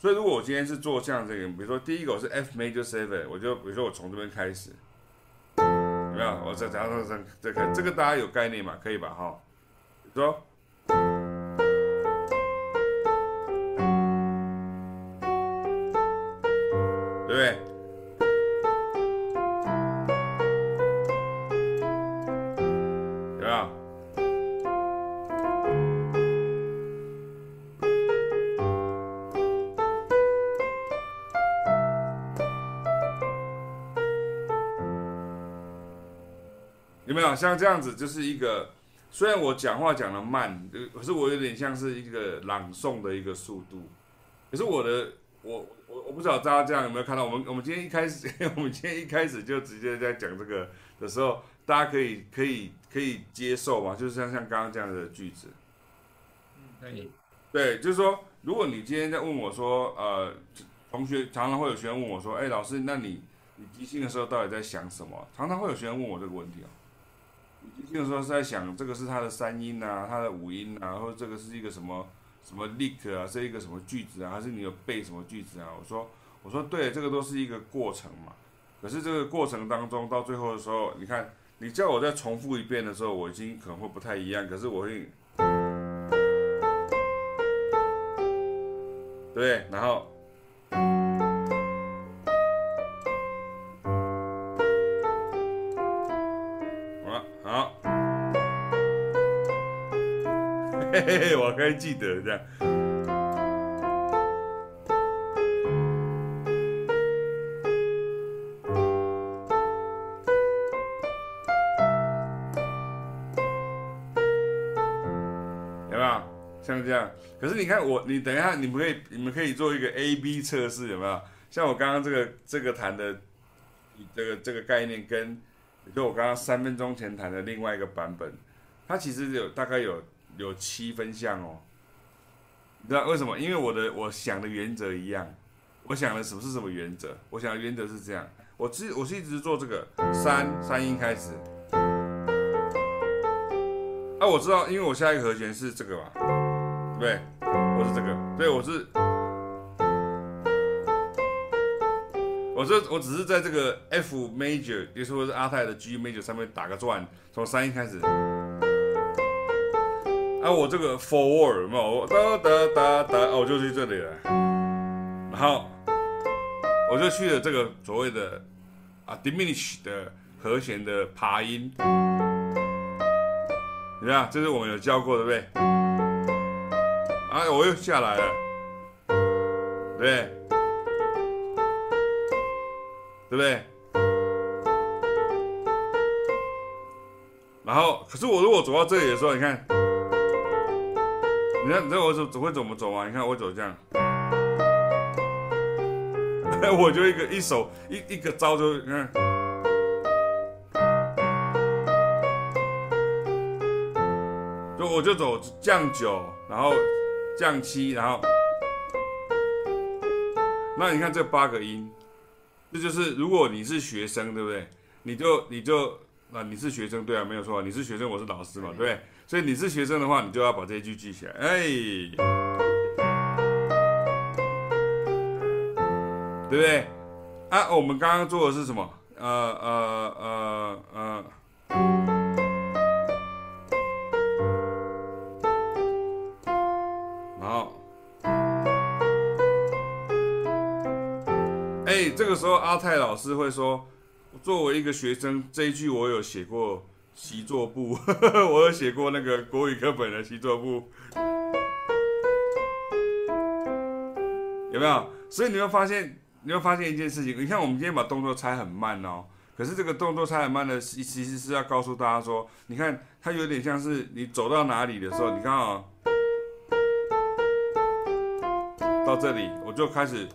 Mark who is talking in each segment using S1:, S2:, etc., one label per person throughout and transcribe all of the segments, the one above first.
S1: 所以如果我今天是做像这个，比如说第一个我是 F major seven，我就比如说我从这边开始，有没有？我再加上再再看，这个大家有概念嘛？可以吧？哈，比如说，对不对？没有像这样子，就是一个，虽然我讲话讲的慢，可是我有点像是一个朗诵的一个速度。可是我的，我我我不知道大家这样有没有看到，我们我们今天一开始，我们今天一开始就直接在讲这个的时候，大家可以可以可以接受吗？就是像像刚刚这样的句子，
S2: 嗯，可以。
S1: 对，就是说，如果你今天在问我说，呃，同学常常会有学生问我说，哎，老师，那你你即兴的时候到底在想什么？常常会有学生问我这个问题啊。即兴的时候是在想这个是它的三音啊，它的五音啊，或者这个是一个什么什么 lick 啊，是一个什么句子啊，还是你有背什么句子啊？我说我说对，这个都是一个过程嘛。可是这个过程当中到最后的时候，你看你叫我再重复一遍的时候，我已经可能会不太一样。可是我会，对，然后。嘿嘿嘿，我还记得这样，有没有像这样？可是你看我，你等一下，你们可以，你们可以做一个 A B 测试，有没有？像我刚刚这个这个弹的这个这个概念，跟就我刚刚三分钟前弹的另外一个版本，它其实有大概有。有七分像哦，你知道为什么？因为我的我想的原则一样，我想的什么是什么原则？我想的原则是这样，我自我是一直做这个三三音开始，啊，我知道，因为我下一个和弦是这个吧，对？我是这个，对，我是，我这我只是在这个 F major，比如说是阿泰的 G major 上面打个转，从三音开始。啊，我这个 forward 嘛，我哒哒哒哒，我就去这里了，然后我就去了这个所谓的啊 diminish 的和弦的爬音，你看，这是我们有教过，对不对？啊，我又下来了，对，对不对？然后，可是我如果走到这里的时候，你看。你看，你知道我走走会怎么走吗？你看我走这样，我就一个一手一一个招就你看，就我就走降九，然后降七，然后，那你看这八个音，这就是如果你是学生，对不对？你就你就啊，你是学生，对啊，没有错，你是学生，我是老师嘛，对不对？所以你是学生的话，你就要把这一句记起来。哎，对不对？啊，我们刚刚做的是什么？呃呃呃呃。然后，哎，这个时候阿泰老师会说，作为一个学生，这一句我有写过。习作簿，我有写过那个国语课本的习作簿，有没有？所以你会发现，你会发现一件事情。你看，我们今天把动作拆很慢哦，可是这个动作拆很慢的，其实是要告诉大家说，你看它有点像是你走到哪里的时候，你看啊，到这里我就开始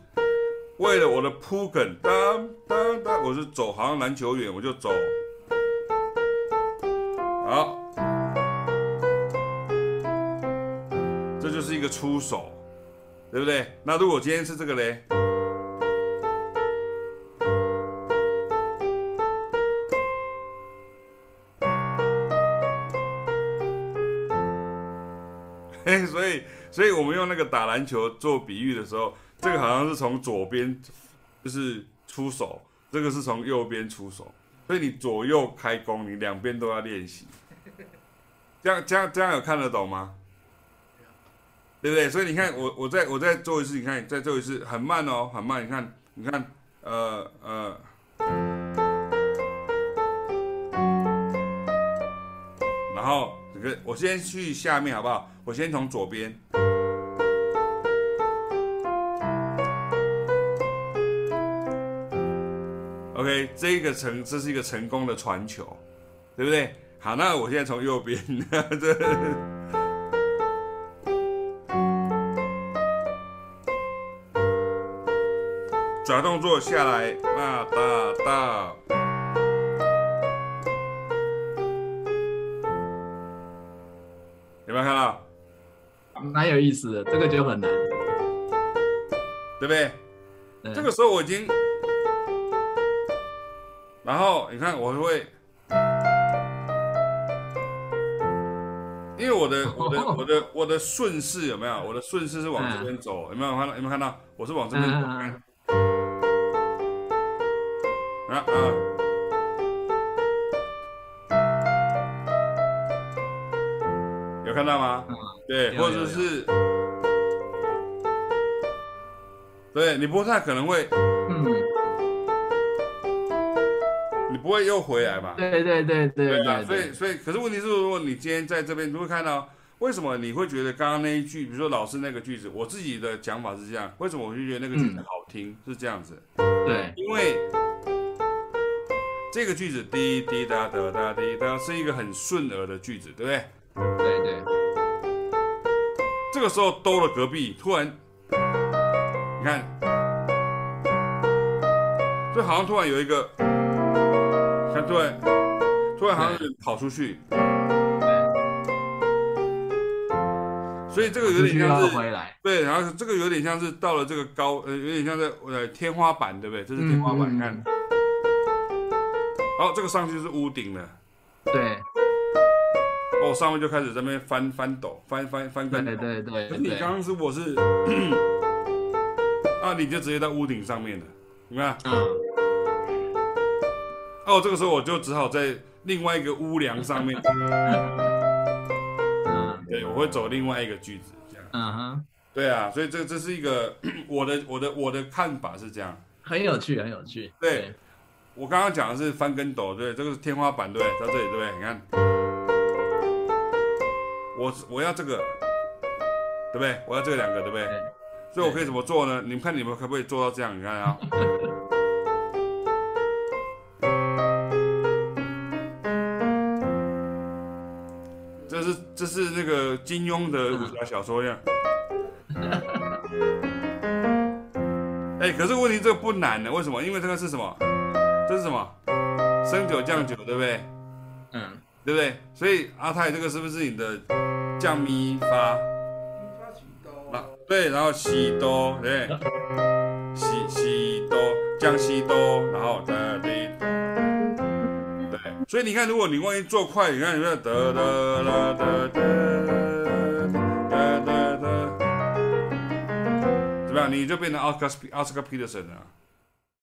S1: 为了我的铺梗，当当当，我是走，好像篮球员，我就走。好，这就是一个出手，对不对？那如果今天是这个嘞？嘿，所以，所以我们用那那个打篮球做比喻的时候，这个好像是从左边就是出手，这个是从右边出手，所以你左右开弓，你两边都要练习。这样这样这样有看得懂吗？对不对？所以你看，我我再我再做一次，你看再做一次，很慢哦，很慢。你看，你看，呃呃，然后这个我先去下面好不好？我先从左边。OK，这个成，这是一个成功的传球，对不对？好，那我现在从右边，这。转动作下来，那哒哒，有没有看到？
S2: 蛮有意思的，这个就很难，
S1: 对不对？对，这个时候我已经，然后你看我会，因为我的 我的我的我的顺势有没有？我的顺势是往这边走，有没有看到？有没有看到？我是往这边走。嗯啊啊！有看到吗？嗯、对，或者是，对你不太可能会，不会又回来吧？
S2: 对对对对对，对，对，
S1: 所以所以，可是问题是，如果你今天在这边，你会看到为什么你会觉得刚刚那一句，比如说老师那个句子，我自己的讲法是这样，为什么我就觉得那个句子好听？嗯、是这样子，
S2: 对，
S1: 因为。这个句子滴滴答答答滴答是一个很顺耳的句子，对不对？
S2: 对对。
S1: 这个时候兜了隔壁，突然，你看，就好像突然有一个，看突然，突然好像是跑出去。对。所以这个有点像是，对，然后这个有点像是到了这个高，呃，有点像是呃天花板，对不对？这是天花板，你看。好，这个上去就是屋顶了。
S2: 对。
S1: 哦，上面就开始在那边翻翻斗，翻翻翻跟斗。
S2: 对对对。
S1: 可是你刚刚是我是，啊，你就直接在屋顶上面了，你看。嗯。哦，这个时候我就只好在另外一个屋梁上面。嗯。对，我会走另外一个句子，这样。嗯哼。对啊，所以这这是一个我的我的我的看法是这样。
S2: 很有趣，很有趣。
S1: 对。我刚刚讲的是翻跟斗，对，这个是天花板，对，在这里，对不对？你看，我我要这个，对不对？我要这两个，对不对？对，所以我可以怎么做呢？你们看你们可不可以做到这样？你看啊，是那个金庸的武侠小说一样。哎，可是问题这个不难的，为什么？因为这个是什么？这是什么？升九降九，对不对？嗯，对不对？所以阿泰，这个是不是你的降咪发？咪发西哆。啊，对，然后西哆，对，西西哆降西哆，然后哒滴哆。对，所以你看，如果你万一做快，你看有没有哒哒啦哒哒哒哒哒？怎么样？你就变成奥斯卡奥斯卡皮特森了。